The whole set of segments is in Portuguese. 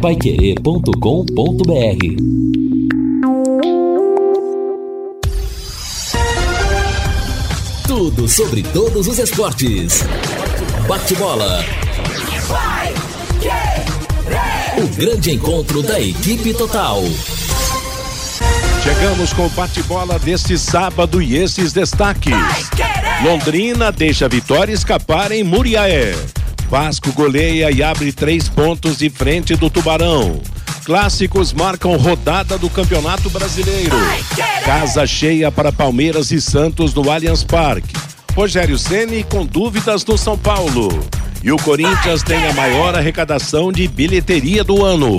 paiquerê.com.br Tudo sobre todos os esportes. Bate-bola. O grande encontro da equipe total. Chegamos com o bate-bola deste sábado e esses destaques. Londrina deixa a vitória escapar em Muriaé. Vasco goleia e abre três pontos de frente do Tubarão. Clássicos marcam rodada do Campeonato Brasileiro. Casa cheia para Palmeiras e Santos no Allianz Parque. Rogério Ceni com dúvidas no São Paulo. E o Corinthians tem a maior arrecadação de bilheteria do ano.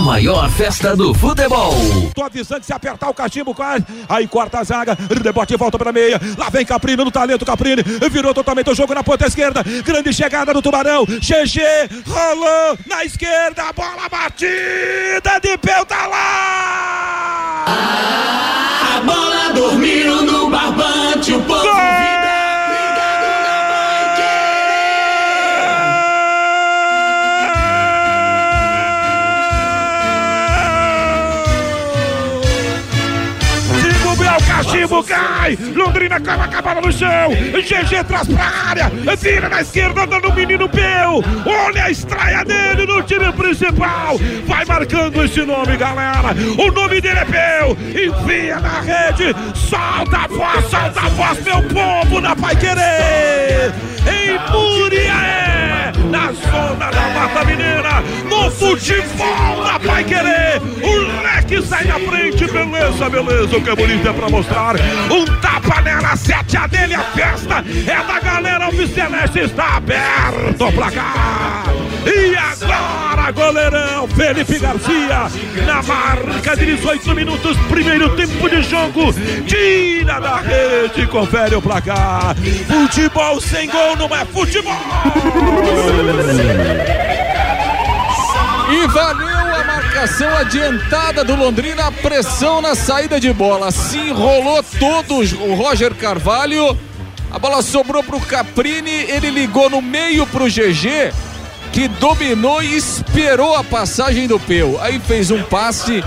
Maior festa do futebol. Tô avisando se apertar o cachimbo quase. Aí corta a zaga, rebote volta pra meia. Lá vem Caprino no talento Caprino. Virou totalmente o jogo na ponta esquerda. Grande chegada do Tubarão. GG rolou na esquerda. Bola batida de pé tá cai. Londrina cava a bola no chão. GG traz pra área. Vira na esquerda, dando o menino Peu. Olha a estreia dele no time principal. Vai marcando esse nome, galera. O nome dele é Peu. Enfia na rede. Solta a voz, solta a voz, meu povo, na Pai Querer. Em Muriaé, na zona da Mata Mineira. No futebol da Pai Querer. O leque sai na frente. Beleza, beleza. O que é bonito é pra mostrar. Um tapa nela, sete a dele, a festa é da galera Alviceleste, está aberto pra cá. E agora, goleirão Felipe Garcia, na marca de 18 minutos, primeiro tempo de jogo, tira da rede, confere o placar. Futebol sem gol não é futebol. E valeu a marcação adiantada do Londrina, pressão na saída de bola. Se enrolou todos o Roger Carvalho. A bola sobrou para o Caprini, ele ligou no meio para o GG, que dominou e esperou a passagem do Peu. Aí fez um passe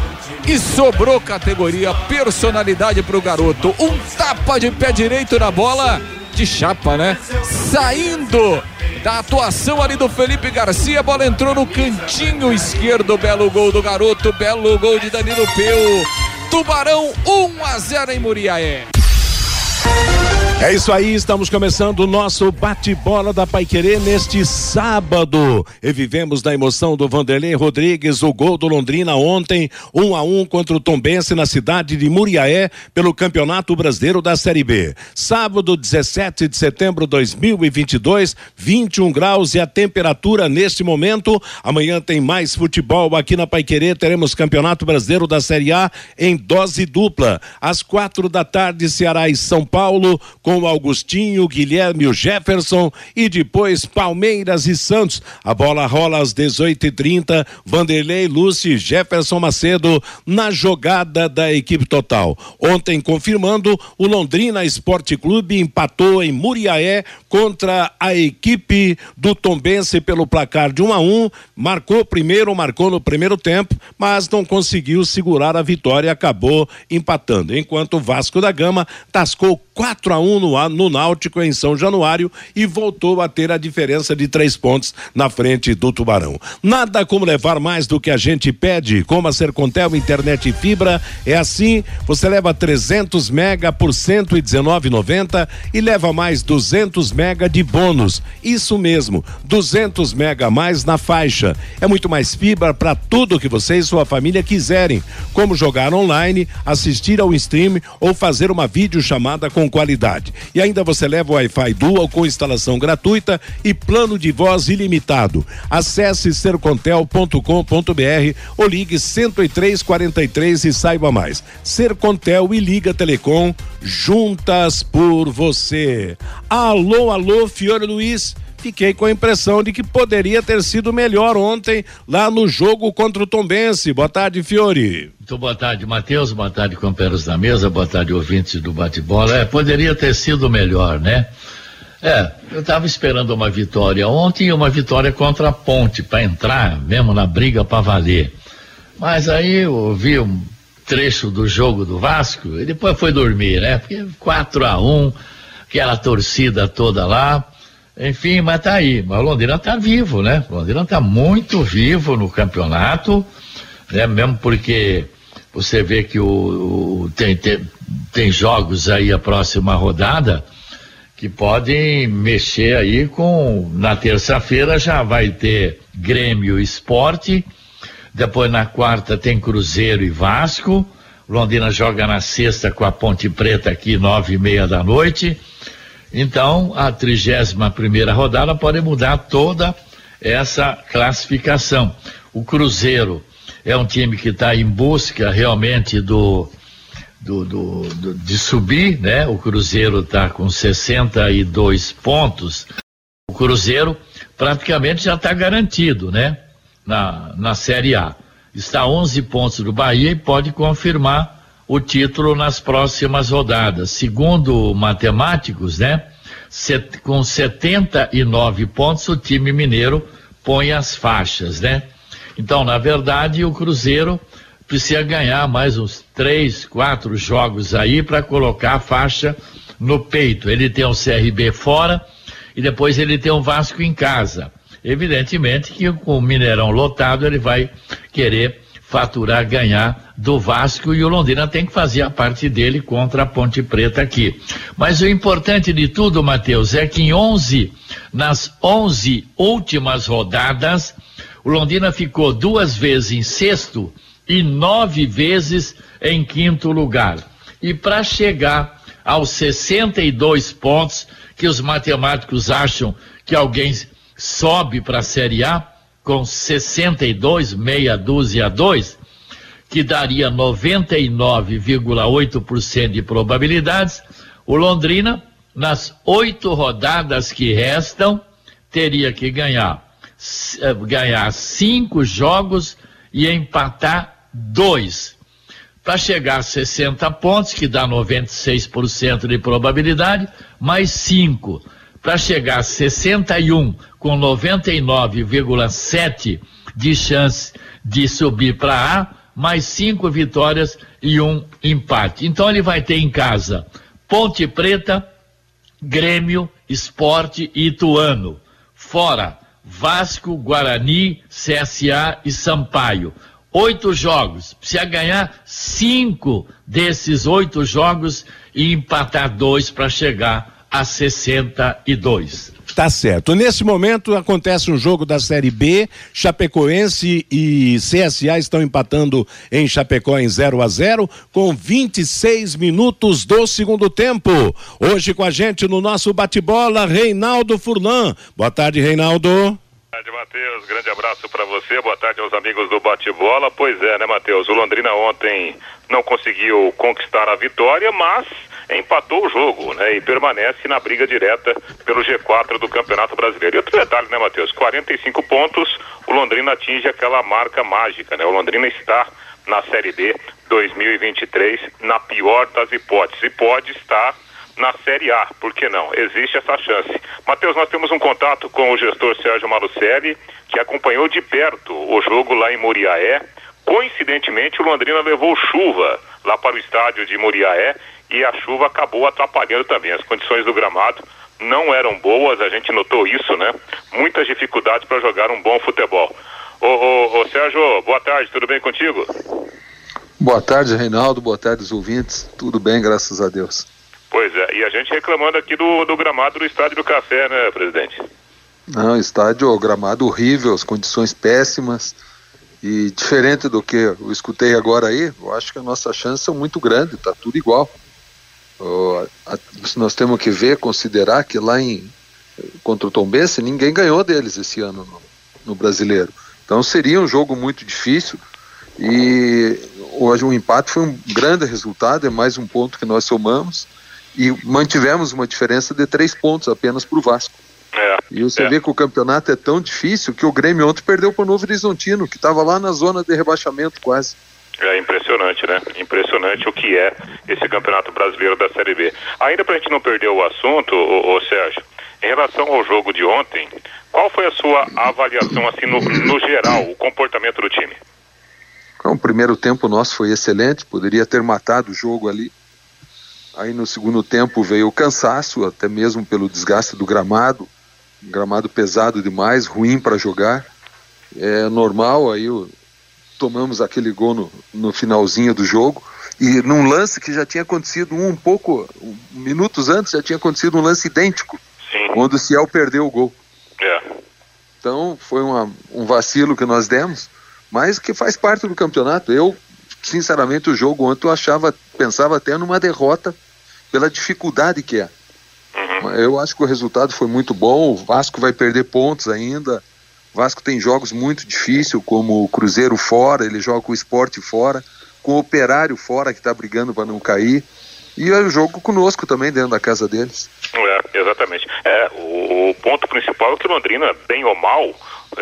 e sobrou categoria, personalidade para o garoto. Um tapa de pé direito na bola, de chapa, né? Saindo da atuação ali do Felipe Garcia. A bola entrou no cantinho esquerdo. Belo gol do garoto, belo gol de Danilo Peu. Tubarão 1 a 0 em Muriaé. É isso aí, estamos começando o nosso bate-bola da Paiquerê neste sábado. E vivemos da emoção do Vanderlei Rodrigues, o gol do Londrina ontem, um a um contra o Tombense na cidade de Muriaé, pelo Campeonato Brasileiro da Série B. Sábado, 17 de setembro de 2022, 21 graus e a temperatura neste momento. Amanhã tem mais futebol aqui na Paiquerê, teremos Campeonato Brasileiro da Série A em dose dupla. Às quatro da tarde, Ceará e São Paulo com Augustinho, Guilherme, o Jefferson e depois Palmeiras e Santos. A bola rola às 18h30. Vanderlei, Lúcio Jefferson Macedo na jogada da equipe total. Ontem, confirmando, o Londrina Esporte Clube empatou em Muriaé contra a equipe do Tombense pelo placar de 1 a 1. Marcou primeiro, marcou no primeiro tempo, mas não conseguiu segurar a vitória e acabou empatando. Enquanto o Vasco da Gama tascou 4 a 1 no, no Náutico em São Januário e voltou a ter a diferença de três pontos na frente do Tubarão. Nada como levar mais do que a gente pede, como a Sercontel Internet e Fibra, é assim, você leva 300 mega por 119,90 e leva mais 200 mega de bônus. Isso mesmo, 200 mega a mais na faixa. É muito mais fibra para tudo que você e sua família quiserem, como jogar online, assistir ao stream ou fazer uma videochamada com qualidade. E ainda você leva o Wi-Fi Dual com instalação gratuita e plano de voz ilimitado. Acesse sercontel.com.br ou ligue 10343 e saiba mais. Sercontel e Liga Telecom juntas por você. Alô, alô, Fiore Luiz fiquei com a impressão de que poderia ter sido melhor ontem lá no jogo contra o Tombense. Boa tarde, Fiore. Muito boa tarde, Matheus. Boa tarde, companheiros da mesa. Boa tarde, ouvintes do bate-bola. É, poderia ter sido melhor, né? É, eu estava esperando uma vitória ontem e uma vitória contra a Ponte para entrar mesmo na briga para valer. Mas aí eu vi um trecho do jogo do Vasco e depois foi dormir, né? Porque 4 a 1 aquela torcida toda lá. Enfim, mas tá aí. Mas o Londrina tá vivo, né? O Londrina tá muito vivo no campeonato, né? Mesmo porque você vê que o, o tem, tem, tem jogos aí a próxima rodada que podem mexer aí com. Na terça-feira já vai ter Grêmio Esporte, depois na quarta tem Cruzeiro e Vasco. Londrina joga na sexta com a Ponte Preta aqui, nove e meia da noite. Então, a 31 primeira rodada pode mudar toda essa classificação. O Cruzeiro é um time que está em busca realmente do, do, do, do, de subir, né? O Cruzeiro está com 62 pontos. O Cruzeiro praticamente já está garantido, né? Na, na Série A. Está 11 pontos do Bahia e pode confirmar o título nas próximas rodadas. Segundo matemáticos, né? Set, com 79 pontos, o time mineiro põe as faixas, né? Então, na verdade, o Cruzeiro precisa ganhar mais uns três, quatro jogos aí para colocar a faixa no peito. Ele tem o CRB fora e depois ele tem o Vasco em casa. Evidentemente que com o Mineirão lotado ele vai querer faturar, ganhar do Vasco e o Londrina tem que fazer a parte dele contra a Ponte Preta aqui. Mas o importante de tudo, Matheus, é que em 11, nas 11 últimas rodadas, o Londrina ficou duas vezes em sexto e nove vezes em quinto lugar. E para chegar aos 62 pontos que os matemáticos acham que alguém sobe para a Série A, com 62, meia dúzia a 2, que daria 99,8% de probabilidades, o Londrina, nas oito rodadas que restam, teria que ganhar, eh, ganhar cinco jogos e empatar dois. Para chegar a 60 pontos, que dá 96% de probabilidade, mais cinco para chegar a 61 com 99,7 de chance de subir para A, mais cinco vitórias e um empate. Então ele vai ter em casa Ponte Preta, Grêmio, Esporte e Ituano. Fora Vasco, Guarani, CSA e Sampaio. Oito jogos. Precisa ganhar cinco desses oito jogos e empatar dois para chegar a 62. Tá certo. Nesse momento acontece um jogo da Série B, Chapecoense e CSA estão empatando em Chapecó em 0 a 0 com 26 minutos do segundo tempo. Hoje com a gente no nosso bate-bola, Reinaldo Furlan. Boa tarde, Reinaldo. Boa tarde, Matheus. Grande abraço para você. Boa tarde aos amigos do bate-bola. Pois é, né, Matheus? O Londrina ontem não conseguiu conquistar a vitória, mas empatou o jogo, né? E permanece na briga direta pelo G4 do Campeonato Brasileiro. E outro detalhe, né, Matheus? 45 pontos, o Londrina atinge aquela marca mágica, né? O Londrina está na Série D 2023, na pior das hipóteses, e pode estar na Série A, por que não? Existe essa chance. Matheus, nós temos um contato com o gestor Sérgio Malucelli, que acompanhou de perto o jogo lá em Muriaé. Coincidentemente, o Londrina levou chuva lá para o estádio de Muriaé e a chuva acabou atrapalhando também. As condições do gramado não eram boas, a gente notou isso, né? Muitas dificuldades para jogar um bom futebol. Ô, ô, ô, Sérgio, boa tarde, tudo bem contigo? Boa tarde, Reinaldo, boa tarde, os ouvintes. Tudo bem, graças a Deus. Pois é, e a gente reclamando aqui do, do gramado do Estádio do Café, né, presidente? Não, estádio, gramado horrível, as condições péssimas. E diferente do que eu escutei agora aí, eu acho que a nossa chance é muito grande, tá tudo igual nós temos que ver, considerar que lá em contra o Tombense ninguém ganhou deles esse ano no, no Brasileiro. Então seria um jogo muito difícil e hoje o empate foi um grande resultado, é mais um ponto que nós somamos e mantivemos uma diferença de três pontos apenas para o Vasco. É, e você é. vê que o campeonato é tão difícil que o Grêmio ontem perdeu para o Novo Horizontino, que estava lá na zona de rebaixamento quase. É impressionante, né? Impressionante o que é esse campeonato brasileiro da Série B. Ainda para a gente não perder o assunto, ô, ô, Sérgio, em relação ao jogo de ontem, qual foi a sua avaliação, assim, no, no geral, o comportamento do time? O primeiro tempo nosso foi excelente, poderia ter matado o jogo ali. Aí no segundo tempo veio o cansaço, até mesmo pelo desgaste do gramado, gramado pesado demais, ruim para jogar. É normal, aí o, tomamos aquele gol no, no, finalzinho do jogo. E num lance que já tinha acontecido um, pouco, um, minutos antes, já tinha acontecido um lance idêntico, Sim. quando o Ciel perdeu o gol. É. Então foi uma, um vacilo que nós demos, mas que faz parte do campeonato. Eu, sinceramente, o jogo ontem eu achava, pensava até numa derrota pela dificuldade que é. Uhum. Eu acho que o resultado foi muito bom. O Vasco vai perder pontos ainda. Vasco tem jogos muito difíceis, como o Cruzeiro fora, ele joga com o esporte fora, com o Operário fora, que está brigando para não cair. E é o jogo conosco também, dentro da casa deles. É, exatamente. É, o, o ponto principal é que Londrina, bem ou mal,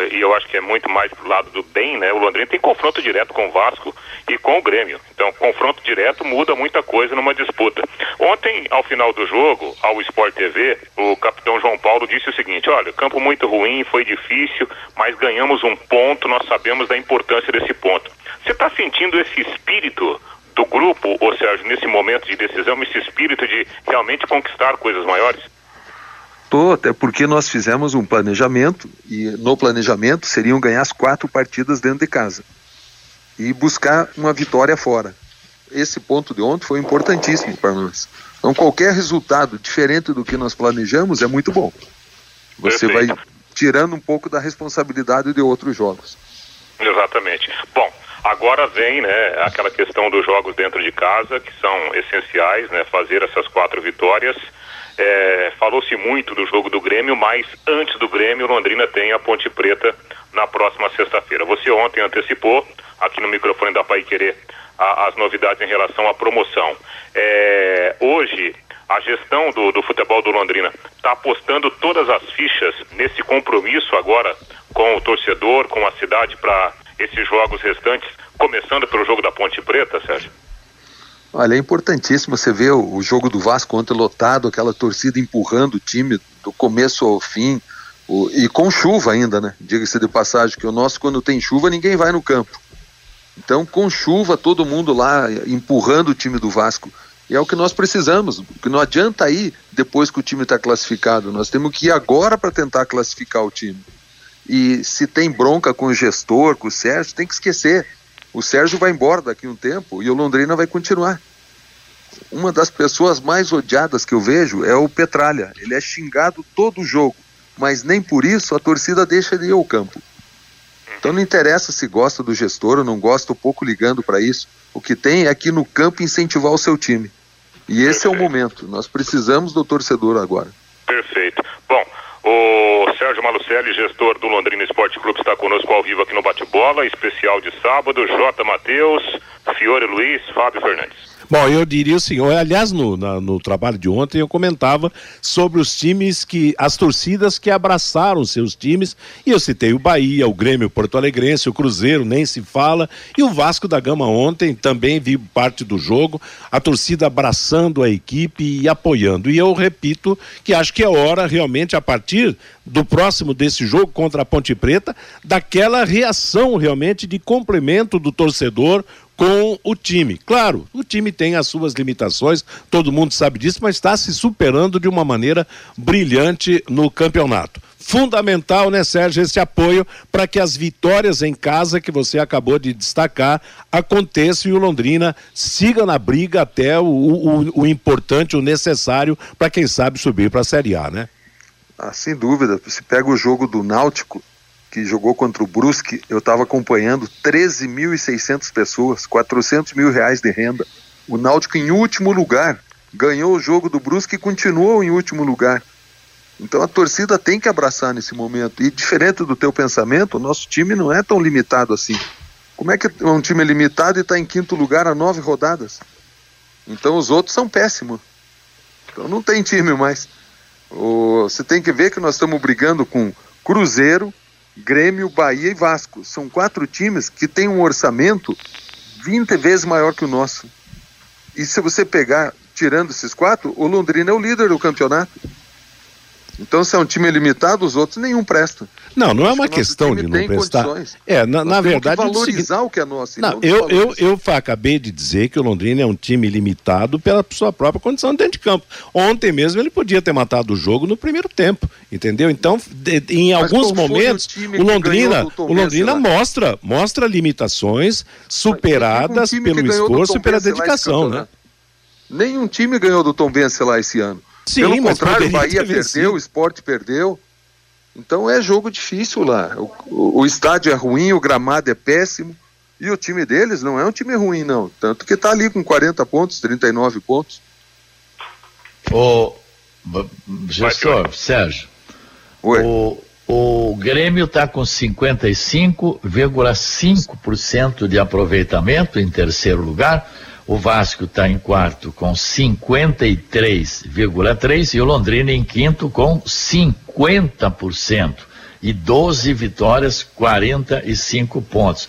e eu acho que é muito mais pro lado do bem, né? O Londrina tem confronto direto com o Vasco e com o Grêmio. Então, confronto direto muda muita coisa numa disputa. Ontem, ao final do jogo, ao Sport TV, o capitão João Paulo disse o seguinte: olha, campo muito ruim, foi difícil, mas ganhamos um ponto, nós sabemos da importância desse ponto. Você está sentindo esse espírito do grupo, ou Sérgio, nesse momento de decisão, esse espírito de realmente conquistar coisas maiores? Tô, até porque nós fizemos um planejamento e no planejamento seriam ganhar as quatro partidas dentro de casa e buscar uma vitória fora. Esse ponto de ontem foi importantíssimo para nós. Então qualquer resultado diferente do que nós planejamos é muito bom. Você Perfeito. vai tirando um pouco da responsabilidade de outros jogos. Exatamente. Bom, agora vem, né, aquela questão dos jogos dentro de casa que são essenciais, né, fazer essas quatro vitórias é, Falou-se muito do jogo do Grêmio, mas antes do Grêmio, Londrina tem a Ponte Preta na próxima sexta-feira. Você ontem antecipou, aqui no microfone da Pai Querer, a, as novidades em relação à promoção. É, hoje, a gestão do, do futebol do Londrina está apostando todas as fichas nesse compromisso agora com o torcedor, com a cidade para esses jogos restantes, começando pelo jogo da Ponte Preta, Sérgio? Olha, é importantíssimo você ver o, o jogo do Vasco ontem lotado, aquela torcida empurrando o time do começo ao fim, o, e com chuva ainda, né? Diga-se de passagem que o nosso, quando tem chuva, ninguém vai no campo. Então, com chuva, todo mundo lá empurrando o time do Vasco. E é o que nós precisamos, porque não adianta ir depois que o time está classificado. Nós temos que ir agora para tentar classificar o time. E se tem bronca com o gestor, com o Sérgio, tem que esquecer. O Sérgio vai embora daqui a um tempo e o Londrina vai continuar. Uma das pessoas mais odiadas que eu vejo é o Petralha. Ele é xingado todo o jogo, mas nem por isso a torcida deixa de ir ao campo. Então não interessa se gosta do gestor ou não gosta, um pouco ligando para isso. O que tem é aqui no campo incentivar o seu time. E esse Perfeito. é o momento. Nós precisamos do torcedor agora. Perfeito. Bom, o Sérgio Malucelli, gestor do Londrina Esporte Clube, está conosco ao vivo aqui no Bate-Bola, especial de sábado. J. Matheus, Fiore Luiz, Fábio Fernandes. Bom, eu diria o senhor, aliás, no, na, no trabalho de ontem eu comentava sobre os times que, as torcidas que abraçaram seus times, e eu citei o Bahia, o Grêmio Porto Alegrense, o Cruzeiro, nem se fala, e o Vasco da Gama ontem também vi parte do jogo, a torcida abraçando a equipe e apoiando. E eu repito que acho que é hora realmente, a partir do próximo desse jogo contra a Ponte Preta, daquela reação realmente de complemento do torcedor com o time. Claro, o time tem as suas limitações, todo mundo sabe disso, mas está se superando de uma maneira brilhante no campeonato. Fundamental, né, Sérgio, esse apoio para que as vitórias em casa que você acabou de destacar aconteçam e o Londrina siga na briga até o, o, o importante, o necessário para quem sabe subir para a Série A, né? Ah, sem dúvida. Você pega o jogo do Náutico, que jogou contra o Brusque, eu estava acompanhando 13.600 pessoas, 400 mil reais de renda. O Náutico em último lugar, ganhou o jogo do Brusque e continuou em último lugar. Então a torcida tem que abraçar nesse momento. E diferente do teu pensamento, o nosso time não é tão limitado assim. Como é que um time é limitado e está em quinto lugar a nove rodadas? Então os outros são péssimos. Então não tem time mais. Você tem que ver que nós estamos brigando com Cruzeiro, Grêmio, Bahia e Vasco. São quatro times que têm um orçamento 20 vezes maior que o nosso. E se você pegar, tirando esses quatro, o Londrina é o líder do campeonato. Então, se é um time limitado, os outros nenhum presta. Não, não é uma que questão de não prestar. Condições. É, na, na verdade. Que valorizar o que é nosso. Não, eu, eu, eu acabei de dizer que o Londrina é um time limitado pela sua própria condição dentro de campo. Ontem mesmo ele podia ter matado o jogo no primeiro tempo, entendeu? Então, de, em Mas alguns momentos, o, o Londrina, o Londrina mostra, mostra limitações superadas pelo esforço e pela dedicação, né? Nenhum time ganhou do Tom Vence lá esse ano. Sim, Pelo contrário, o Bahia perdeu, o esporte perdeu. Então é jogo difícil lá. O, o, o, estádio é ruim, o gramado é péssimo. E o time deles não é um time ruim, não. Tanto que está ali com 40 pontos, 39 pontos. O gestor, Sérgio. Oi. O, o Grêmio está com 55,5% de aproveitamento em terceiro lugar. O Vasco está em quarto com 53,3% e o Londrina em quinto com 50% e 12 vitórias, 45 pontos.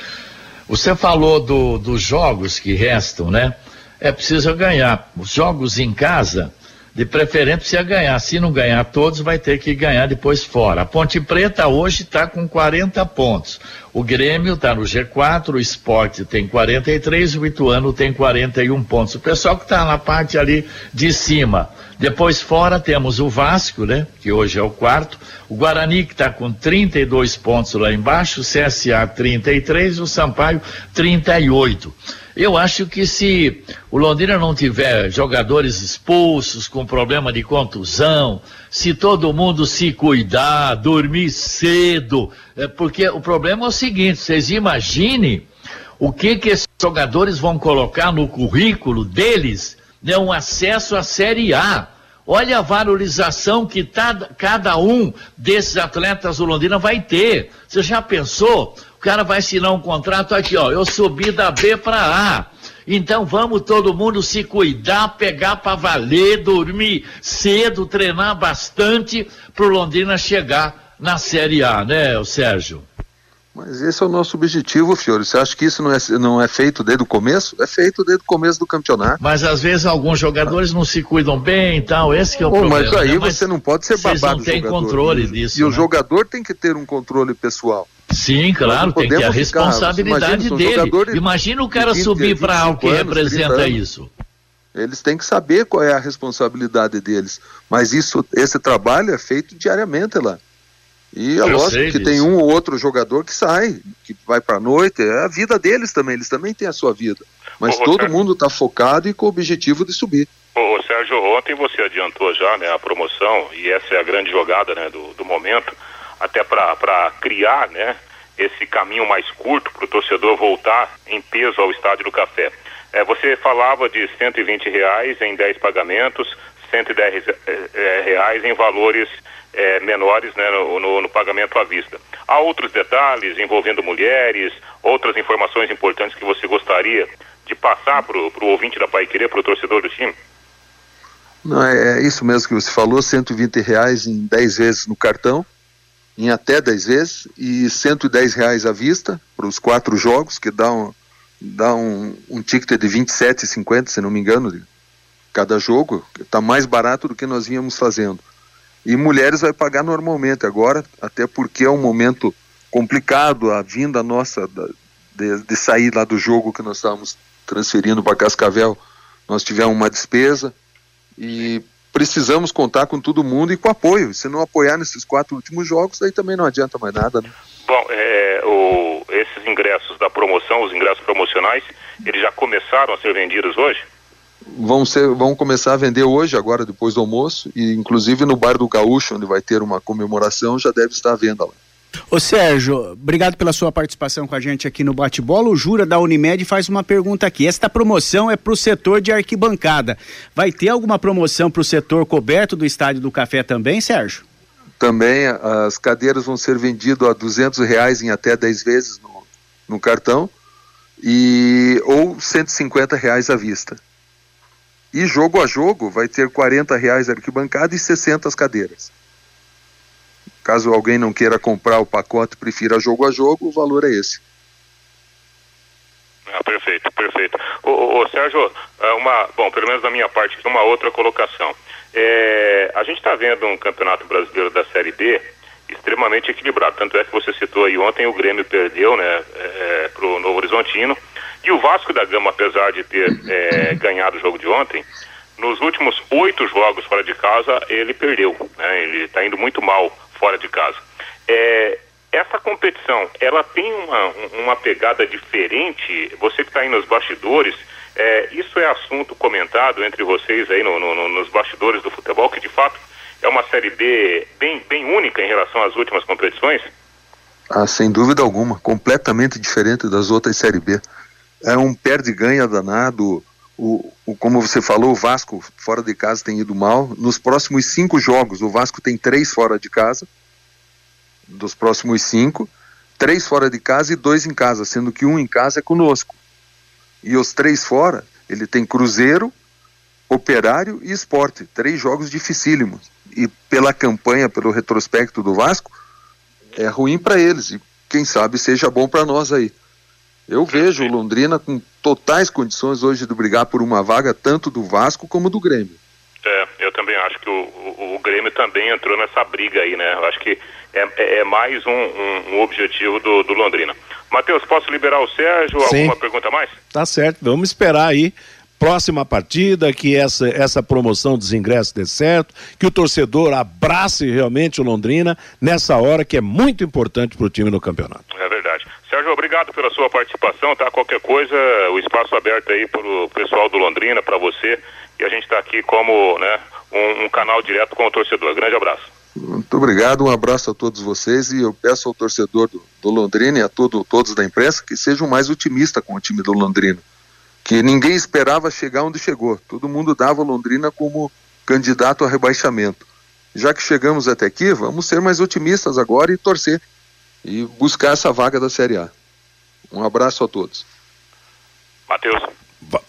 Você falou do, dos jogos que restam, né? É preciso ganhar. Os jogos em casa, de preferência ganhar. Se não ganhar todos, vai ter que ganhar depois fora. A Ponte Preta hoje está com 40 pontos. O Grêmio está no G4, o Esporte tem 43, o Ituano tem 41 pontos. O pessoal que está na parte ali de cima. Depois fora temos o Vasco, né? Que hoje é o quarto. O Guarani que está com 32 pontos lá embaixo, o CSA 33, o Sampaio 38. Eu acho que se o Londrina não tiver jogadores expulsos com problema de contusão, se todo mundo se cuidar, dormir cedo, é porque o problema é o seguinte: vocês imaginem o que que esses jogadores vão colocar no currículo deles, né, um acesso à Série A. Olha a valorização que tá, cada um desses atletas do Londrina vai ter. Você já pensou? O cara vai assinar um contrato aqui, ó. Eu subi da B para A. Então vamos todo mundo se cuidar, pegar para valer, dormir cedo, treinar bastante para o Londrina chegar na Série A, né, Sérgio? Mas esse é o nosso objetivo, Fiore. Você acha que isso não é, não é feito desde o começo? É feito desde o começo do campeonato. Mas às vezes alguns jogadores não se cuidam bem e tal, esse que é o Pô, problema. Mas aí né? você não pode ser babado não tem controle disso. E né? o jogador tem que ter um controle pessoal. Sim, claro, tem que ter a responsabilidade ficar, dele. Imagina o cara 20, subir para algo que anos, representa isso. Eles têm que saber qual é a responsabilidade deles. Mas isso, esse trabalho é feito diariamente lá. E é Eu lógico que disso. tem um ou outro jogador que sai, que vai para a noite, é a vida deles também, eles também têm a sua vida. Mas Ô, todo mundo está focado e com o objetivo de subir. Ô, Sérgio, ontem você adiantou já né, a promoção, e essa é a grande jogada né, do, do momento até para criar né, esse caminho mais curto para o torcedor voltar em peso ao Estádio do Café. É, você falava de 120 reais em 10 pagamentos, 110 é, é, reais em valores é, menores né, no, no, no, pagamento à vista. Há outros detalhes envolvendo mulheres, outras informações importantes que você gostaria de passar para o ouvinte da Pai Querer, para o torcedor do time? Não, é, é isso mesmo que você falou, 120 reais em 10 vezes no cartão em até 10 vezes e 110 reais à vista para os quatro jogos, que dá um, dá um, um ticket de 27,50, se não me engano, de cada jogo. Está mais barato do que nós vínhamos fazendo. E mulheres vai pagar normalmente agora, até porque é um momento complicado a vinda nossa de, de sair lá do jogo que nós estávamos transferindo para Cascavel. Nós tivemos uma despesa e precisamos contar com todo mundo e com apoio. Se não apoiar nesses quatro últimos jogos, aí também não adianta mais nada, né? Bom, é, o, esses ingressos da promoção, os ingressos promocionais, eles já começaram a ser vendidos hoje? Vão, ser, vão começar a vender hoje, agora depois do almoço, e inclusive no Bar do Gaúcho, onde vai ter uma comemoração, já deve estar à venda lá. Ô Sérgio, obrigado pela sua participação com a gente aqui no Bate-Bola. O Jura da Unimed faz uma pergunta aqui. Esta promoção é para o setor de arquibancada. Vai ter alguma promoção para o setor coberto do Estádio do Café também, Sérgio? Também as cadeiras vão ser vendidas a duzentos reais em até 10 vezes no, no cartão e ou 150 reais à vista. E jogo a jogo vai ter 40 reais arquibancada e 60 as cadeiras. Caso alguém não queira comprar o pacote, prefira jogo a jogo, o valor é esse. Ah, perfeito, perfeito. Ô, ô, ô, Sérgio, é uma, bom, pelo menos da minha parte, uma outra colocação. É, a gente está vendo um campeonato brasileiro da Série B extremamente equilibrado. Tanto é que você citou aí ontem, o Grêmio perdeu né, é, para o Novo Horizontino. E o Vasco da Gama, apesar de ter é, ganhado o jogo de ontem, nos últimos oito jogos fora de casa, ele perdeu. Né, ele está indo muito mal fora de casa. É, essa competição, ela tem uma, uma pegada diferente? Você que está aí nos bastidores, é, isso é assunto comentado entre vocês aí no, no, nos bastidores do futebol, que de fato é uma Série B bem, bem única em relação às últimas competições? Ah, sem dúvida alguma, completamente diferente das outras Série B. É um perde-ganha danado. O, o, como você falou, o Vasco fora de casa tem ido mal. Nos próximos cinco jogos, o Vasco tem três fora de casa. Dos próximos cinco, três fora de casa e dois em casa, sendo que um em casa é conosco. E os três fora, ele tem Cruzeiro, Operário e Esporte. Três jogos dificílimos. E pela campanha, pelo retrospecto do Vasco, é ruim para eles. E quem sabe seja bom para nós aí. Eu vejo o Londrina com totais condições hoje de brigar por uma vaga, tanto do Vasco como do Grêmio. É, eu também acho que o, o, o Grêmio também entrou nessa briga aí, né? Eu acho que é, é, é mais um, um, um, objetivo do, do Londrina. Matheus, posso liberar o Sérgio? Sim. Alguma pergunta mais? Tá certo, vamos esperar aí próxima partida, que essa, essa promoção dos ingressos dê certo, que o torcedor abrace realmente o Londrina nessa hora que é muito importante para o time no campeonato. É verdade. Sua participação, tá? Qualquer coisa, o espaço aberto aí para o pessoal do Londrina, para você, e a gente está aqui como né, um, um canal direto com o torcedor. Grande abraço. Muito obrigado, um abraço a todos vocês e eu peço ao torcedor do, do Londrina e a todo, todos da imprensa que sejam mais otimistas com o time do Londrina que ninguém esperava chegar onde chegou. Todo mundo dava Londrina como candidato a rebaixamento. Já que chegamos até aqui, vamos ser mais otimistas agora e torcer e buscar essa vaga da Série A. Um abraço a todos. Matheus.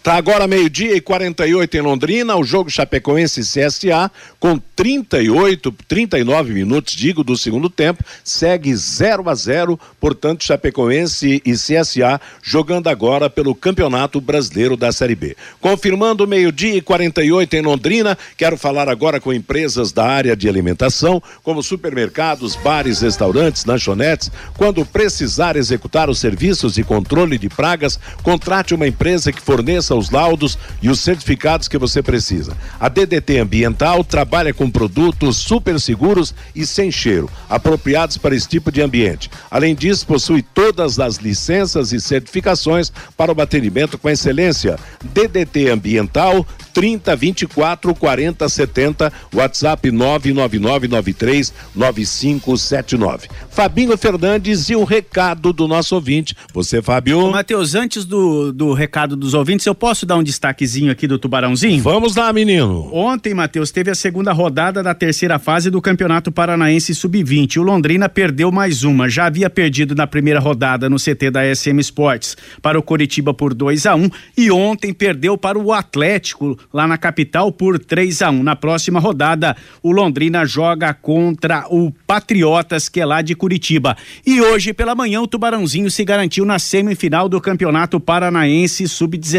Tá agora meio-dia e 48 em Londrina, o jogo Chapecoense CSA com 38, 39 minutos, digo, do segundo tempo, segue 0 a 0, portanto, Chapecoense e CSA jogando agora pelo Campeonato Brasileiro da Série B. Confirmando meio-dia e 48 em Londrina, quero falar agora com empresas da área de alimentação, como supermercados, bares, restaurantes, lanchonetes. Quando precisar executar os serviços de controle de pragas, contrate uma empresa que forneça os laudos e os certificados que você precisa. A DDT Ambiental trabalha com produtos super seguros e sem cheiro, apropriados para esse tipo de ambiente. Além disso, possui todas as licenças e certificações para o atendimento com excelência. DDT Ambiental 30 24 40 70, WhatsApp 99993 9579. Fabinho Fernandes e o recado do nosso ouvinte. Você, Fábio? Matheus, antes do, do recado dos ouvintes, eu posso dar um destaquezinho aqui do Tubarãozinho? Vamos lá, menino. Ontem, Matheus, teve a segunda rodada da terceira fase do Campeonato Paranaense Sub-20. O Londrina perdeu mais uma. Já havia perdido na primeira rodada no CT da SM Sports para o Coritiba por 2 a 1 um, e ontem perdeu para o Atlético lá na capital por 3 a 1 Na próxima rodada, o Londrina joga contra o Patriotas, que é lá de Curitiba. E hoje pela manhã, o Tubarãozinho se garantiu na semifinal do Campeonato Paranaense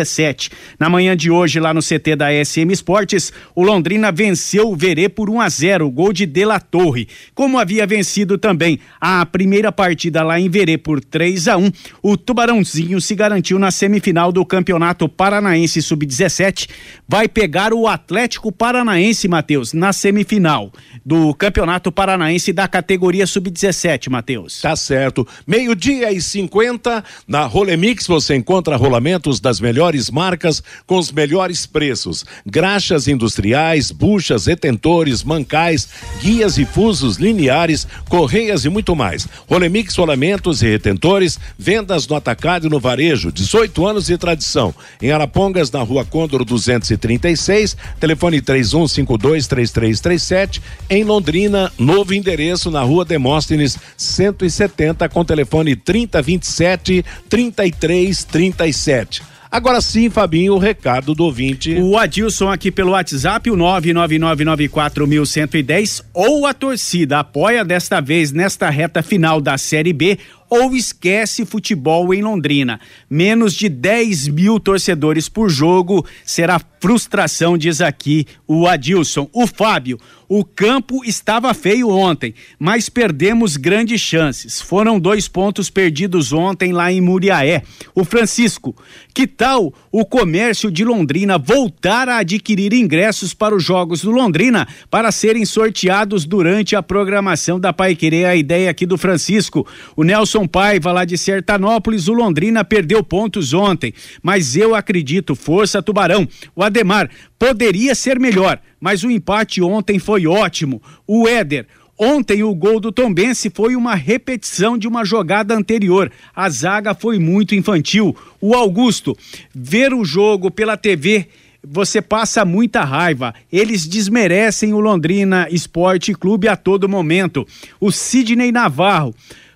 Sub-17. Na manhã de hoje, lá no CT da SM Esportes, o Londrina venceu o Verê por 1 a 0, gol de De La Torre. Como havia vencido também a primeira partida lá em Verê por 3 a 1, o Tubarãozinho se garantiu na semifinal do Campeonato Paranaense Sub-17 vai pegar o Atlético Paranaense, Matheus, na semifinal do Campeonato Paranaense da categoria sub-17, Matheus. Tá certo. Meio-dia e 50 na Rolemix você encontra rolamentos das melhores marcas com os melhores preços. Graxas industriais, buchas, retentores, mancais, guias e fusos lineares, correias e muito mais. Rolemix rolamentos e retentores, vendas no atacado e no varejo, 18 anos de tradição. Em Arapongas, na Rua Condor 236, telefone 31523337 em Londrina, novo endereço na Rua Demóstenes 170 com telefone 3027 3337. Agora sim, Fabinho, o recado do ouvinte. O Adilson aqui pelo WhatsApp, o 99994110 ou a torcida apoia desta vez nesta reta final da Série B ou esquece futebol em Londrina. Menos de 10 mil torcedores por jogo será frustração, diz aqui o Adilson. O Fábio, o campo estava feio ontem, mas perdemos grandes chances. Foram dois pontos perdidos ontem lá em Muriaé. O Francisco, que tal o comércio de Londrina voltar a adquirir ingressos para os Jogos do Londrina para serem sorteados durante a programação da Pai Querer? A ideia aqui do Francisco. O Nelson Paiva, lá de Sertanópolis, o Londrina perdeu pontos ontem, mas eu acredito, força Tubarão. O Ademar, poderia ser melhor, mas o empate ontem foi ótimo. O Éder, Ontem o gol do Tombense foi uma repetição de uma jogada anterior. A zaga foi muito infantil. O Augusto, ver o jogo pela TV você passa muita raiva. Eles desmerecem o Londrina Esporte Clube a todo momento. O Sidney Navarro.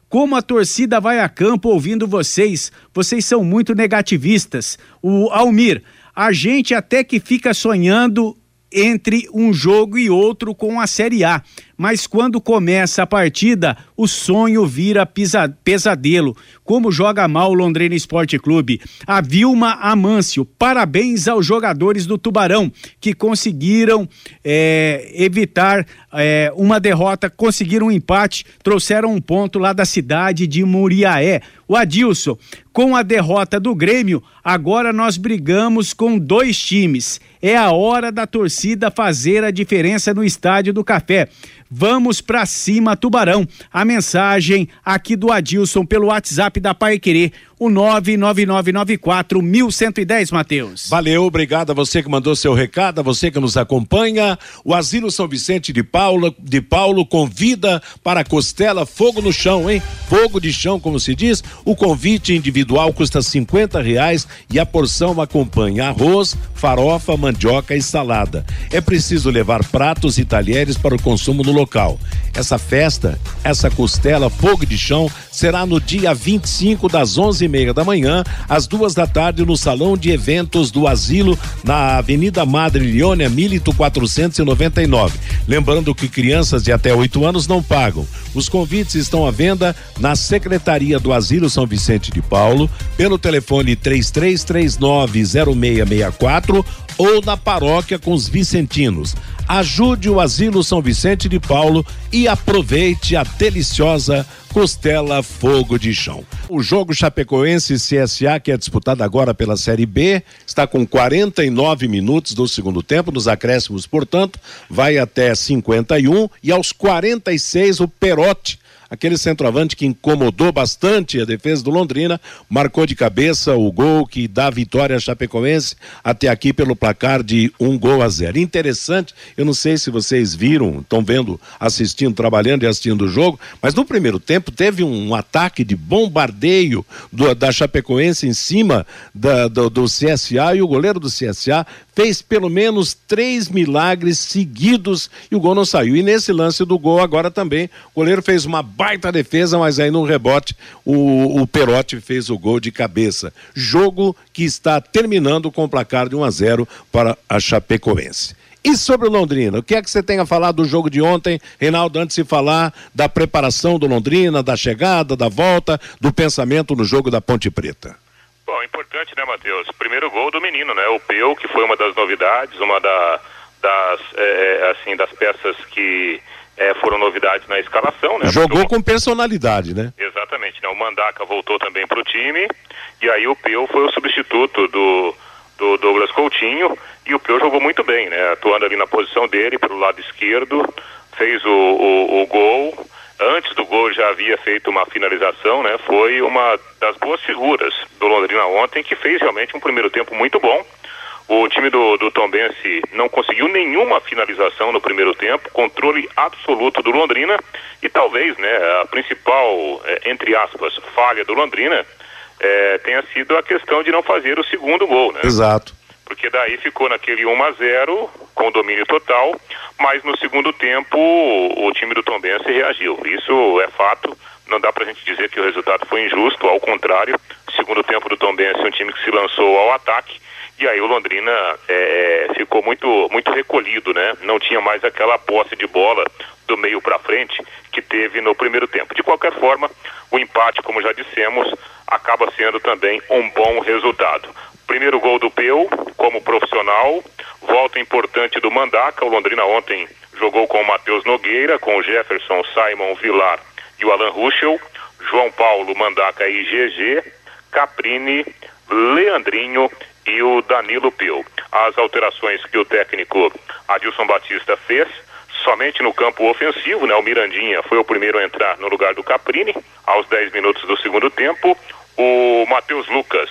Como a torcida vai a campo ouvindo vocês? Vocês são muito negativistas. O Almir, a gente até que fica sonhando entre um jogo e outro com a Série A mas quando começa a partida, o sonho vira pesadelo. Como joga mal o Londrina Esporte Clube. A Vilma Amâncio, parabéns aos jogadores do Tubarão que conseguiram é, evitar é, uma derrota, conseguiram um empate, trouxeram um ponto lá da cidade de Muriaé. O Adilson, com a derrota do Grêmio, agora nós brigamos com dois times. É a hora da torcida fazer a diferença no Estádio do Café. Vamos pra cima, Tubarão. A mensagem aqui do Adilson pelo WhatsApp da Pai Querer, o 99994 1110, Matheus. Valeu, obrigado a você que mandou seu recado, a você que nos acompanha. O Asilo São Vicente de Paulo, de Paulo convida para a costela fogo no chão, hein? Fogo de chão, como se diz. O convite individual custa cinquenta reais e a porção acompanha arroz, farofa, mandioca e salada. É preciso levar pratos e talheres para o consumo no local. Essa festa, essa costela fogo de chão será no dia 25 das 11 e meia da manhã, às duas da tarde, no Salão de Eventos do Asilo, na Avenida Madre Leônia Milito 499. Lembrando que crianças de até 8 anos não pagam. Os convites estão à venda na Secretaria do Asilo São Vicente de Paulo, pelo telefone 33390664 ou na paróquia com os vicentinos. Ajude o Asilo São Vicente de Paulo e aproveite a deliciosa Costela Fogo de Chão. O jogo Chapecoense CSA, que é disputado agora pela Série B, está com 49 minutos do segundo tempo, nos acréscimos, portanto, vai até 51 e aos 46 o Perotti aquele centroavante que incomodou bastante a defesa do Londrina, marcou de cabeça o gol que dá vitória a Chapecoense até aqui pelo placar de um gol a zero. Interessante, eu não sei se vocês viram, estão vendo, assistindo, trabalhando e assistindo o jogo, mas no primeiro tempo teve um ataque de bombardeio do, da Chapecoense em cima da, do, do CSA e o goleiro do CSA fez pelo menos três milagres seguidos e o gol não saiu. E nesse lance do gol agora também, o goleiro fez uma baita defesa, mas aí no rebote o, o Perotti fez o gol de cabeça. Jogo que está terminando com o placar de 1 a 0 para a Chapecoense. E sobre o Londrina, o que é que você tem a falar do jogo de ontem, Reinaldo, antes de falar da preparação do Londrina, da chegada, da volta, do pensamento no jogo da Ponte Preta? Bom, importante, né, Matheus? Primeiro gol do menino, né? O Peu, que foi uma das novidades, uma da, das, é, assim, das peças que é, foram novidades na escalação, né? Jogou Porque com personalidade, né? Exatamente, né? O Mandaca voltou também para o time e aí o Peu foi o substituto do, do Douglas Coutinho e o Peu jogou muito bem, né? Atuando ali na posição dele, pelo lado esquerdo, fez o, o, o gol. Antes do gol já havia feito uma finalização, né? Foi uma das boas figuras do Londrina ontem, que fez realmente um primeiro tempo muito bom. O time do, do Tombense não conseguiu nenhuma finalização no primeiro tempo, controle absoluto do Londrina e talvez, né, a principal, é, entre aspas, falha do Londrina é, tenha sido a questão de não fazer o segundo gol, né? Exato. Porque daí ficou naquele 1 a 0 com domínio total, mas no segundo tempo o, o time do Tombense reagiu. Isso é fato. Não dá pra gente dizer que o resultado foi injusto, ao contrário. Segundo tempo do Tombense, um time que se lançou ao ataque e aí o Londrina é, ficou muito, muito recolhido, né? Não tinha mais aquela posse de bola do meio para frente que teve no primeiro tempo. De qualquer forma, o empate, como já dissemos, acaba sendo também um bom resultado. Primeiro gol do Peu, como profissional, volta importante do Mandaca. O Londrina ontem jogou com o Matheus Nogueira, com o Jefferson, Simon Vilar e o Alan Ruschel, João Paulo, Mandaca e GG, Caprini, Leandrinho e o Danilo Peu. As alterações que o técnico Adilson Batista fez, somente no campo ofensivo, né? O Mirandinha foi o primeiro a entrar no lugar do Caprini, aos 10 minutos do segundo tempo. O Matheus Lucas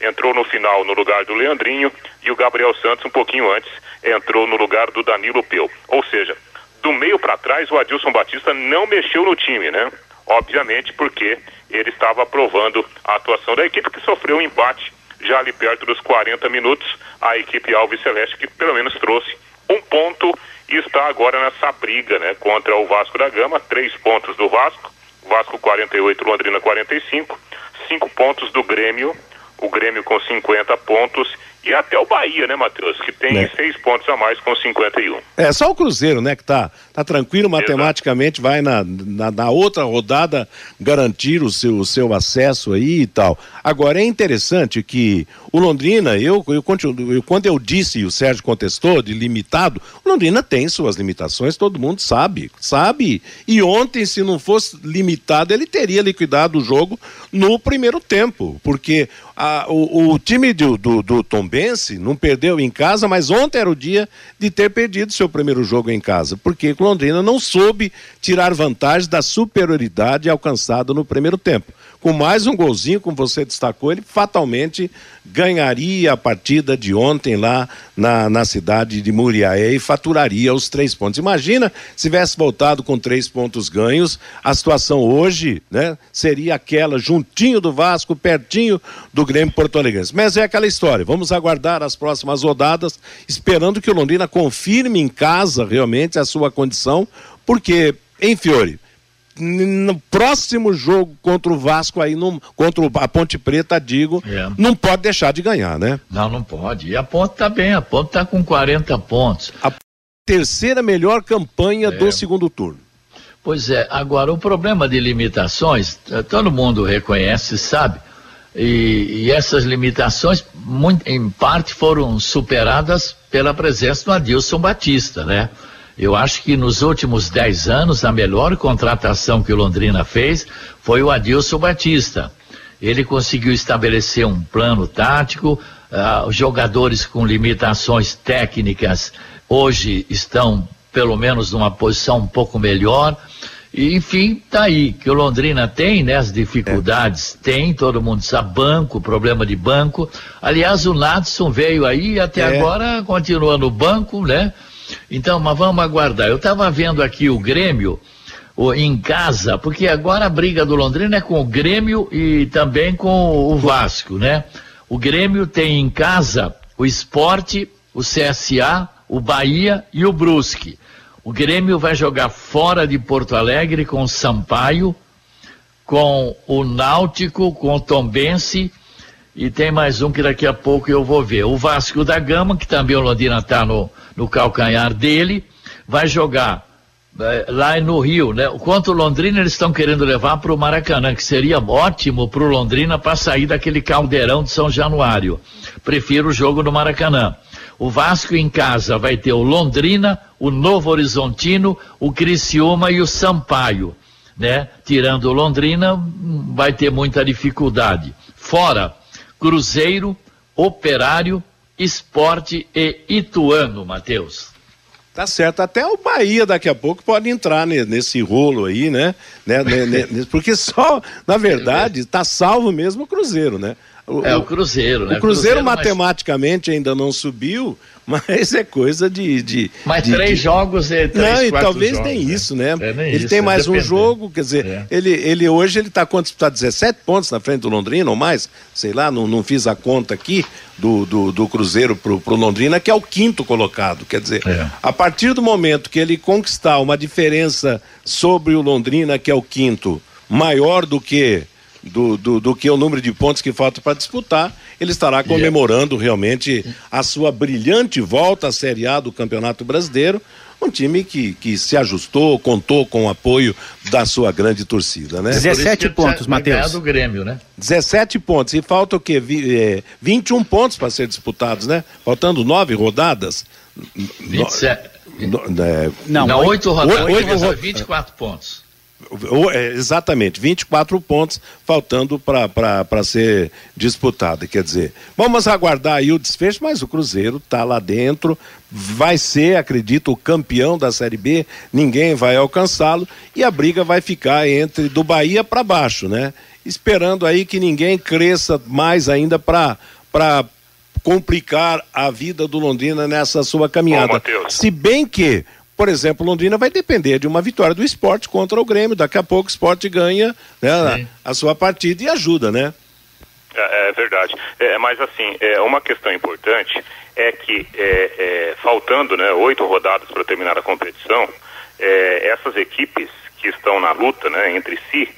entrou no final no lugar do Leandrinho e o Gabriel Santos, um pouquinho antes, entrou no lugar do Danilo Peu. Ou seja, do meio para trás, o Adilson Batista não mexeu no time, né? Obviamente porque ele estava aprovando a atuação da equipe que sofreu um empate já ali perto dos 40 minutos, a equipe Alves Celeste que pelo menos trouxe um ponto e está agora nessa briga, né, contra o Vasco da Gama, três pontos do Vasco, Vasco 48, Londrina 45, cinco. Pontos do Grêmio, o Grêmio com 50 pontos e até o Bahia, né, Matheus? Que tem é. seis pontos a mais com 51. É, só o Cruzeiro, né, que tá, tá tranquilo matematicamente, Exato. vai na, na, na, outra rodada garantir o seu, o seu acesso aí e tal. Agora, é interessante que o Londrina, eu, eu, eu, quando eu disse, e o Sérgio contestou, de limitado, o Londrina tem suas limitações, todo mundo sabe, sabe. E ontem, se não fosse limitado, ele teria liquidado o jogo no primeiro tempo, porque a, o, o, time do, do, do Tombense não perdeu em casa, mas ontem era o dia de ter perdido seu primeiro jogo em casa, porque o Londrina não soube tirar vantagem da superioridade alcançada no primeiro tempo com mais um golzinho, como você destacou, ele fatalmente ganharia a partida de ontem lá na, na cidade de Muriaé e faturaria os três pontos. Imagina se tivesse voltado com três pontos ganhos, a situação hoje né, seria aquela juntinho do Vasco, pertinho do Grêmio Porto Alegre. Mas é aquela história, vamos aguardar as próximas rodadas, esperando que o Londrina confirme em casa realmente a sua condição, porque, em Fiore, no próximo jogo contra o Vasco aí, no, contra a Ponte Preta, digo, é. não pode deixar de ganhar, né? Não, não pode. E a Ponte tá bem, a Ponte tá com 40 pontos. A terceira melhor campanha é. do segundo turno. Pois é, agora o problema de limitações, todo mundo reconhece, sabe? E, e essas limitações, muito, em parte, foram superadas pela presença do Adilson Batista, né? Eu acho que nos últimos dez anos, a melhor contratação que o Londrina fez foi o Adilson Batista. Ele conseguiu estabelecer um plano tático, uh, jogadores com limitações técnicas hoje estão, pelo menos, numa posição um pouco melhor. E, enfim, tá aí, que o Londrina tem, né, as dificuldades, é. tem, todo mundo sabe, banco, problema de banco. Aliás, o Nadson veio aí até é. agora continua no banco, né? Então, mas vamos aguardar. Eu estava vendo aqui o Grêmio o, em casa, porque agora a briga do Londrina é com o Grêmio e também com o Vasco, né? O Grêmio tem em casa o Esporte, o CSA, o Bahia e o Brusque. O Grêmio vai jogar fora de Porto Alegre com o Sampaio, com o Náutico, com o Tombense e tem mais um que daqui a pouco eu vou ver. O Vasco da Gama, que também o Londrina está no, no calcanhar dele, vai jogar é, lá no Rio, né? Quanto o Londrina eles estão querendo levar para o Maracanã, que seria ótimo para o Londrina para sair daquele caldeirão de São Januário. Prefiro o jogo no Maracanã. O Vasco em casa vai ter o Londrina, o Novo Horizontino, o Criciúma e o Sampaio, né? Tirando o Londrina, vai ter muita dificuldade. Fora Cruzeiro, Operário, Esporte e Ituano, Matheus. Tá certo, até o Bahia daqui a pouco pode entrar nesse rolo aí, né? né, porque só, na verdade, está salvo mesmo o Cruzeiro, né? O, é o Cruzeiro, né? O Cruzeiro, Cruzeiro matematicamente mas... ainda não subiu, mas é coisa de. de mas de, três de... jogos e três, Não, e talvez jogos, nem né? isso, né? É, ele isso, tem é mais um dependendo. jogo, quer dizer, É. ele, ele hoje ele está quantos? Está 17 pontos na frente do Londrina ou mais? Sei lá, não, não fiz a conta aqui do, do, do Cruzeiro pro, pro Londrina, que é o quinto colocado. Quer dizer, É. a partir do momento que ele conquistar uma diferença sobre o Londrina, que é o quinto, maior do que do, do, do que o número de pontos que falta para disputar, ele estará comemorando realmente a sua brilhante volta à Série A do Campeonato Brasileiro. Um time que, que se ajustou, contou com o apoio da sua grande torcida, né? Por isso que 17 ele pontos, Matheus. do Grêmio, né? 17 pontos. E falta o quê? Vi, é, 21 pontos para ser disputados, né? Faltando nove rodadas. 27. No, é, Não, Não, oito- rodadas, oito- oito oito, ro- 24 pontos. É, exatamente, 24 pontos faltando para ser disputado. Quer dizer, vamos aguardar aí o desfecho, mas o Cruzeiro está lá dentro, vai ser, acredito, o campeão da Série B, ninguém vai alcançá-lo e a briga vai ficar entre do Bahia para baixo, né? Esperando aí que ninguém cresça mais ainda para complicar a vida do Londrina nessa sua caminhada. Matheus. Se bem que, por exemplo, Londrina vai depender de uma vitória do esporte contra o Grêmio. Daqui a pouco o esporte ganha né, a, a sua partida e ajuda, né? É, é verdade. É, mas assim, é, uma questão importante é que é, é, faltando né, oito rodadas para terminar a competição, é, essas equipes que estão na luta né, entre si,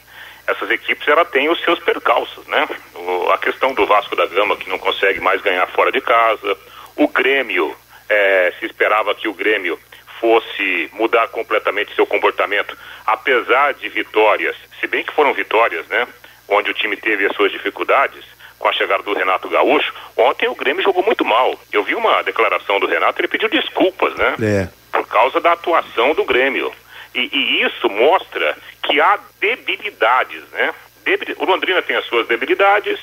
essas equipes ela têm os seus percalços, né? O- a questão do Vasco da Gama que não consegue mais ganhar fora de casa, o Grêmio, é, se esperava que o Grêmio fosse mudar completamente seu comportamento, apesar de vitórias, se bem que foram vitórias, né? Onde o time teve as suas dificuldades, com a chegada do Renato Gaúcho, ontem o Grêmio jogou muito mal. Eu vi uma declaração do Renato, ele pediu desculpas, né? É. por causa da atuação do Grêmio. E, e isso mostra que há debilidades, né? Debili- O Londrina tem as suas debilidades,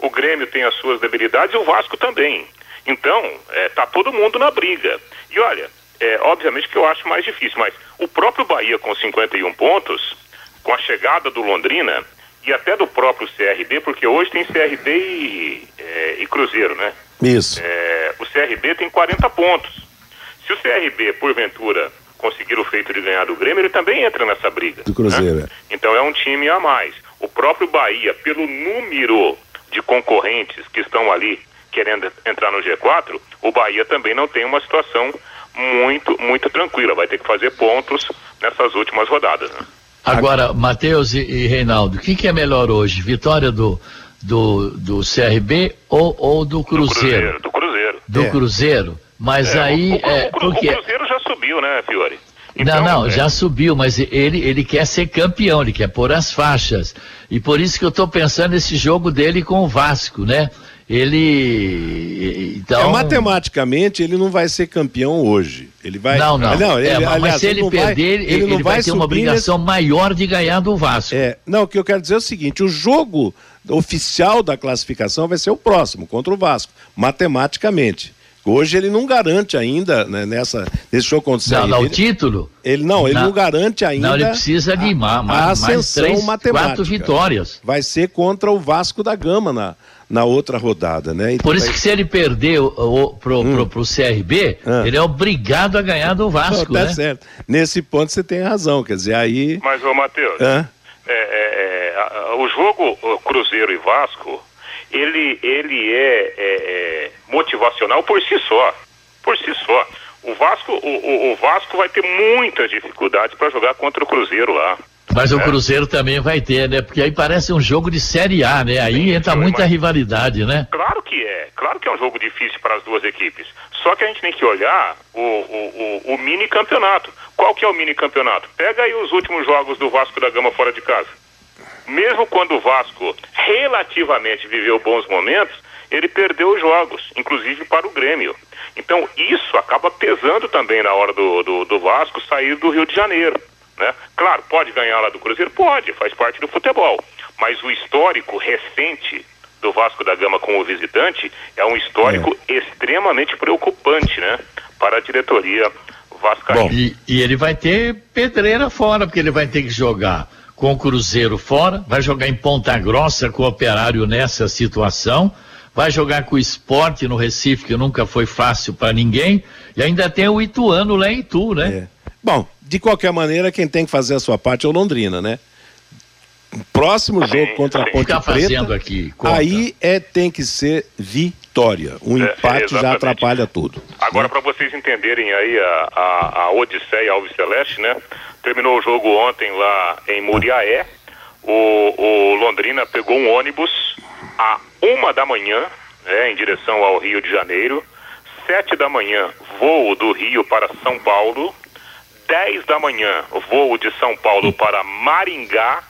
o Grêmio tem as suas debilidades e o Vasco também. Então, é, tá todo mundo na briga. E olha, é, obviamente que eu acho mais difícil, mas o próprio Bahia com 51 pontos, com a chegada do Londrina e até do próprio CRB, porque hoje tem CRB e, é, e Cruzeiro, né? Isso. É, o CRB tem 40 pontos. Se o CRB, porventura, conseguir o feito de ganhar do Grêmio, ele também entra nessa briga. Do Cruzeiro, né? Então é um time a mais. O próprio Bahia, pelo número de concorrentes que estão ali querendo entrar no G4, o Bahia também não tem uma situação muito, muito tranquila. Vai ter que fazer pontos nessas últimas rodadas. Né? Agora, Matheus e, e Reinaldo, o que, que é melhor hoje? Vitória do, do, do CRB ou, ou do Cruzeiro? Do Cruzeiro. Do É. Cruzeiro. Mas É, aí. o, o, é, o Cru- porque... o Cruzeiro já subiu, né, Fiore? Não, Então, não, é, já subiu, mas ele, ele quer ser campeão, ele quer pôr as faixas. E por isso que eu estou pensando nesse jogo dele com o Vasco, né? Ele. Então. É, matematicamente, ele não vai ser campeão hoje. Ele vai. Não, não. É, ele, mas aliás, se ele, não perder, ele, ele vai, ter uma obrigação maior de ganhar do Vasco. É, não, o que eu quero dizer é o seguinte: o jogo oficial da classificação vai ser o próximo, contra o Vasco, matematicamente. Hoje ele não garante ainda, né, nessa, nesse jogo contra o Não, não, o ele- título. Ele não, ele Não. não garante ainda. Não, ele precisa de a- ma- a ma- mais ascensão três, matemática. quatro vitórias. Vai ser contra o Vasco da Gama na, na outra rodada, né? Então Por isso vai- que se ele perder o, o, pro, pro, pro CRB, Ah. ele é obrigado a ganhar do Vasco, tá né? certo. Nesse ponto você tem razão, quer dizer, aí. Mas, ô Matheus, Hã? é, é, é, o jogo o Cruzeiro e Vasco, ele, ele é, é, é motivacional por si só. Por si só. O Vasco, o, o- o Vasco vai ter muitas dificuldades para jogar contra o Cruzeiro lá. Mas o É. Cruzeiro também vai ter, né? Porque aí parece um jogo de Série A, né? Aí Sim, entra muita mas- rivalidade, né? Claro que é, claro que é um jogo difícil para as duas equipes. Só que a gente tem que olhar o, o, o, o mini campeonato. Qual que é o mini campeonato? Pega aí os últimos jogos do Vasco da Gama fora de casa. Mesmo quando o Vasco relativamente viveu bons momentos, ele perdeu os jogos, inclusive para o Grêmio. Então isso acaba pesando também na hora do, do, do Vasco sair do Rio de Janeiro. Né? Claro, pode ganhar lá do Cruzeiro? Pode, faz parte do futebol. Mas o histórico recente do Vasco da Gama como visitante é um histórico é. extremamente preocupante, né? Para a diretoria vascaína. E, e ele vai ter pedreira fora, porque ele vai ter que jogar com o Cruzeiro fora, vai jogar em Ponta Grossa com o Operário nessa situação, vai jogar com o Esporte no Recife, que nunca foi fácil para ninguém, e ainda tem o Ituano lá em Itu, né? É. Bom, de qualquer maneira, quem tem que fazer a sua parte é o Londrina, né? Próximo jogo contra a Ponte tá Preta, aqui, aí é, tem que ser vitória. Um é, empate já atrapalha tudo. Agora, para vocês entenderem aí a, a, a Odisseia Alves Celeste, né? Terminou o jogo ontem lá em Muriaé. O, o Londrina pegou um ônibus a uma da manhã, né, em direção ao Rio de Janeiro. Sete da manhã, voo do Rio para São Paulo. Dez da manhã, voo de São Paulo para Maringá.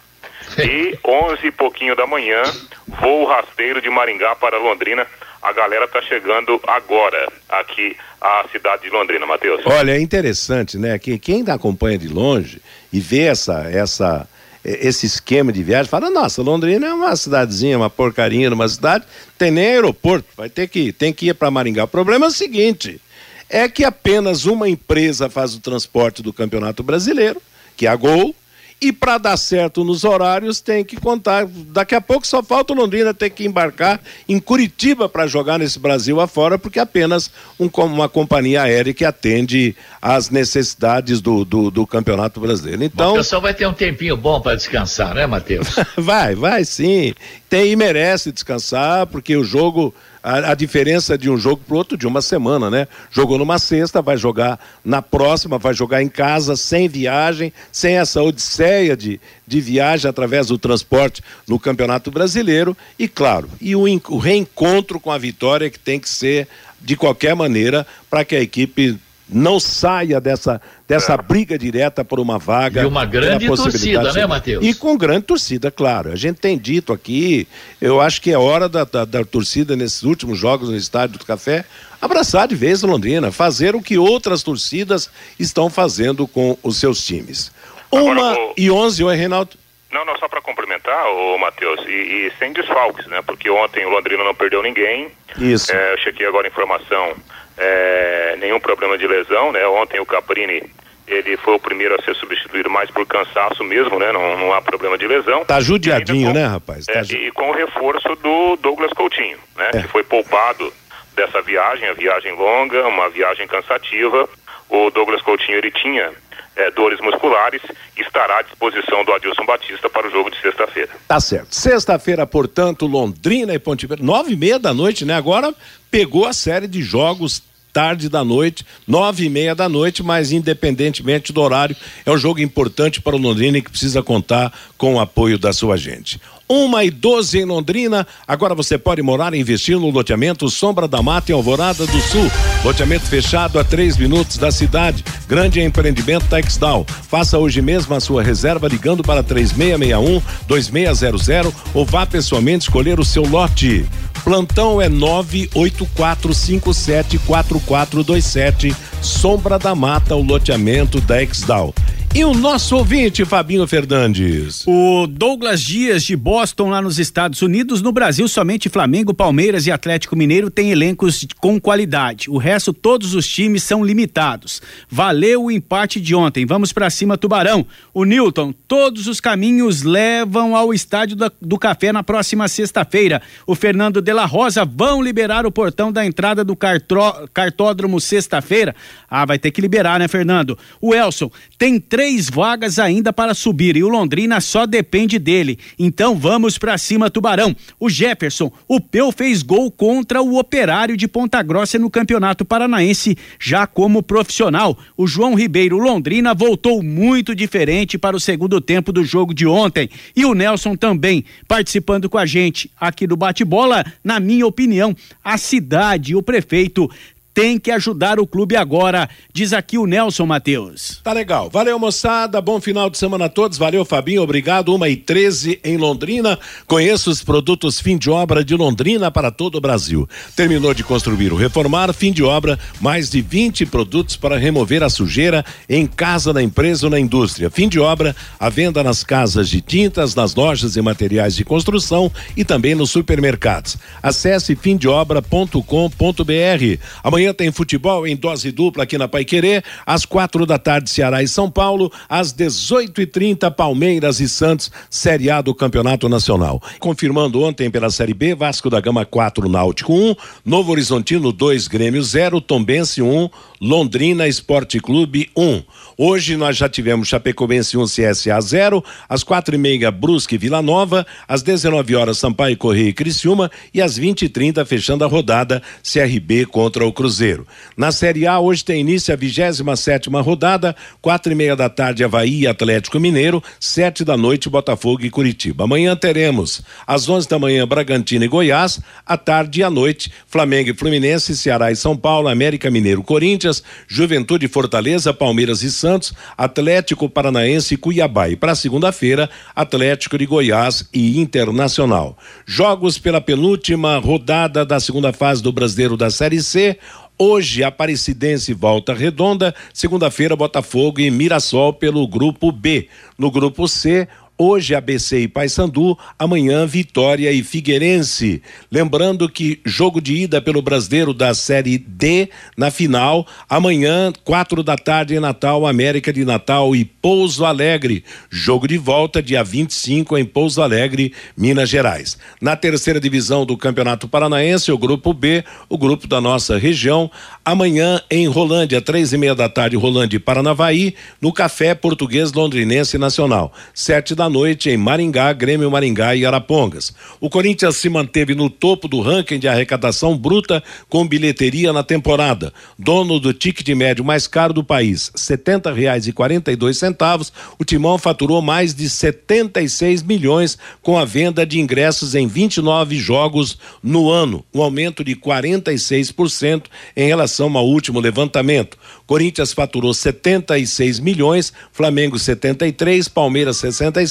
E onze e pouquinho da manhã, voo rasteiro de Maringá para Londrina. A galera tá chegando agora aqui à cidade de Londrina, Matheus. Olha, é interessante, né? Que quem acompanha de longe e vê essa, essa, esse esquema de viagem, fala, nossa, Londrina é uma cidadezinha, uma porcaria numa cidade, tem nem aeroporto, vai ter que, tem que ir para Maringá. O problema é o seguinte, é que apenas uma empresa faz o transporte do Campeonato Brasileiro, que é a Gol, e para dar certo nos horários tem que contar. Daqui a pouco só falta o Londrina ter que embarcar em Curitiba para jogar nesse Brasil afora, porque apenas um, uma companhia aérea que atende às necessidades do, do, do Campeonato Brasileiro. Então. O pessoal vai ter um tempinho bom para descansar, né, Matheus? vai, vai sim. Tem e merece descansar, porque o jogo a, a diferença de um jogo para outro de uma semana, né? Jogou numa sexta, vai jogar na próxima, vai jogar em casa, sem viagem, sem essa odisseia de, de viagem através do transporte no Campeonato Brasileiro. E claro, e o, o reencontro com a vitória que tem que ser de qualquer maneira para que a equipe não saia dessa, dessa é. briga direta por uma vaga. E uma grande torcida, né, Matheus? E com grande torcida, claro. A gente tem dito aqui, eu acho que é hora da, da, da torcida nesses últimos jogos no Estádio do Café abraçar de vez Londrina, fazer o que outras torcidas estão fazendo com os seus times. Uma Agora, o... e onze, oi, Reinaldo? Não, não, só para complementar, o Matheus, e, e, sem desfalques, né? Porque ontem o Londrina não perdeu ninguém. Isso. É, eu chequei agora a informação é, nenhum problema de lesão, né? Ontem o Caprini ele foi o primeiro a ser substituído mais por cansaço mesmo, né? Não, não há problema de lesão. Tá judiadinho, com, né, rapaz? Tá é, ju... E com o reforço do Douglas Coutinho, né? É. Que foi poupado dessa viagem, a viagem longa, uma viagem cansativa. O Douglas Coutinho ele tinha é, dores musculares, estará à disposição do Adilson Batista para o jogo de sexta-feira. Tá certo. Sexta-feira, portanto, Londrina e Ponte Preta, nove e meia da noite, né? Agora pegou a série de jogos tarde da noite, nove e meia da noite, mas independentemente do horário, é um jogo importante para o Londrina que precisa contar com o apoio da sua gente. Uma e doze em Londrina. Agora você pode morar e investir no loteamento Sombra da Mata em Alvorada do Sul. Loteamento fechado a três minutos da cidade. Grande empreendimento Textal. Faça hoje mesmo a sua reserva ligando para 3661 2600 ou vá pessoalmente escolher o seu lote. Plantão é 984574427. Sombra da Mata, o loteamento da Exdal. E o nosso ouvinte, Fabinho Fernandes. O Douglas Dias de Boston, lá nos Estados Unidos. No Brasil, somente Flamengo, Palmeiras e Atlético Mineiro têm elencos com qualidade. O resto, todos os times são limitados. Valeu o empate de ontem. Vamos para cima, Tubarão. O Newton, todos os caminhos levam ao estádio do Café na próxima sexta-feira. O Fernando de la Rosa vão liberar o portão da entrada do cartó, cartódromo sexta-feira. Ah, vai ter que liberar, né, Fernando? O Elson, tem três três vagas ainda para subir e o Londrina só depende dele. Então vamos para cima, Tubarão. O Jefferson, o Peu fez gol contra o Operário de Ponta Grossa no Campeonato Paranaense, já como profissional. O João Ribeiro Londrina voltou muito diferente para o segundo tempo do jogo de ontem. E o Nelson também participando com a gente aqui do bate-bola. Na minha opinião, a cidade e o prefeito tem que ajudar o clube agora, diz aqui o Nelson Matheus. Tá legal. Valeu, moçada. Bom final de semana a todos. Valeu, Fabinho. Obrigado. Uma e treze em Londrina. Conheça os produtos fim de obra de Londrina para todo o Brasil. Terminou de construir ou reformar, fim de obra, mais de 20 produtos para remover a sujeira em casa, na empresa ou na indústria. Fim de obra, a venda nas casas de tintas, nas lojas e materiais de construção e também nos supermercados. Acesse fimdeobra.com.br. Amanhã tem futebol em dose dupla aqui na Paiquerê, às quatro da tarde, Ceará e São Paulo, às 18 e 30 Palmeiras e Santos, Série A do Campeonato Nacional. Confirmando ontem pela Série B, Vasco da Gama 4, Náutico 1, Novo Horizontino 2, Grêmio 0, Tombense 1, Londrina Esporte Clube 1. Hoje nós já tivemos Chapecoense 1, CSA 0, às quatro e meia Brusque Vila Nova, às 19 horas Sampaio Correia e Criciúma e às 20 e 30 fechando a rodada CRB contra o Cruzeiro. Na Série A hoje tem início a 27 sétima rodada, quatro e meia da tarde Havaí e Atlético Mineiro, sete da noite Botafogo e Curitiba. Amanhã teremos às 11 da manhã Bragantino e Goiás, à tarde e à noite Flamengo e Fluminense, Ceará e São Paulo, América Mineiro, Corinthians, Juventude Fortaleza, Palmeiras e Santos, Atlético Paranaense e Cuiabá. E para segunda-feira, Atlético de Goiás e Internacional. Jogos pela penúltima rodada da segunda fase do Brasileiro da Série C. Hoje, Aparecidense volta redonda. Segunda-feira, Botafogo e Mirassol pelo grupo B. No grupo C, Hoje ABC e Paysandu, amanhã Vitória e Figueirense. Lembrando que jogo de ida pelo Brasileiro da Série D na final, amanhã, quatro da tarde em Natal, América de Natal e Pouso Alegre. Jogo de volta dia 25 em Pouso Alegre, Minas Gerais. Na terceira divisão do Campeonato Paranaense, o grupo B, o grupo da nossa região, amanhã em Rolândia, três e meia da tarde, Rolândia e Paranavaí, no Café Português Londrinense Nacional. Sete da noite em Maringá, Grêmio Maringá e Arapongas. O Corinthians se manteve no topo do ranking de arrecadação bruta com bilheteria na temporada. Dono do ticket médio mais caro do país, dois centavos, o Timão faturou mais de 76 milhões com a venda de ingressos em 29 jogos no ano, um aumento de 46% em relação ao último levantamento. Corinthians faturou 76 milhões, Flamengo 73, Palmeiras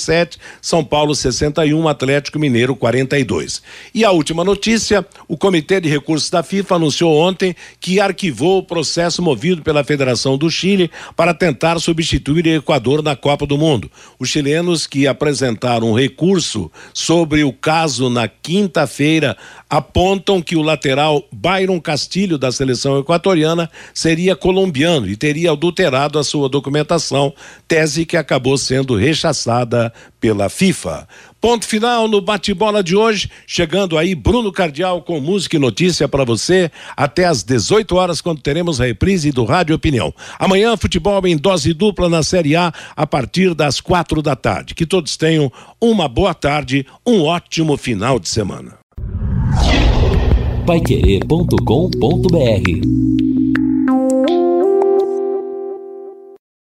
67, São Paulo 61, Atlético Mineiro 42. E a última notícia: o Comitê de Recursos da FIFA anunciou ontem que arquivou o processo movido pela Federação do Chile para tentar substituir o Equador na Copa do Mundo. Os chilenos que apresentaram um recurso sobre o caso na quinta-feira apontam que o lateral Byron Castilho da seleção equatoriana seria colombiano e teria adulterado a sua documentação, tese que acabou sendo rechaçada pela FIFA. Ponto final no bate-bola de hoje, chegando aí Bruno Cardial com música e notícia para você até às 18 horas quando teremos a reprise do Rádio Opinião. Amanhã futebol em dose dupla na Série A a partir das quatro da tarde. Que todos tenham uma boa tarde, um ótimo final de semana Paiquerê.com.br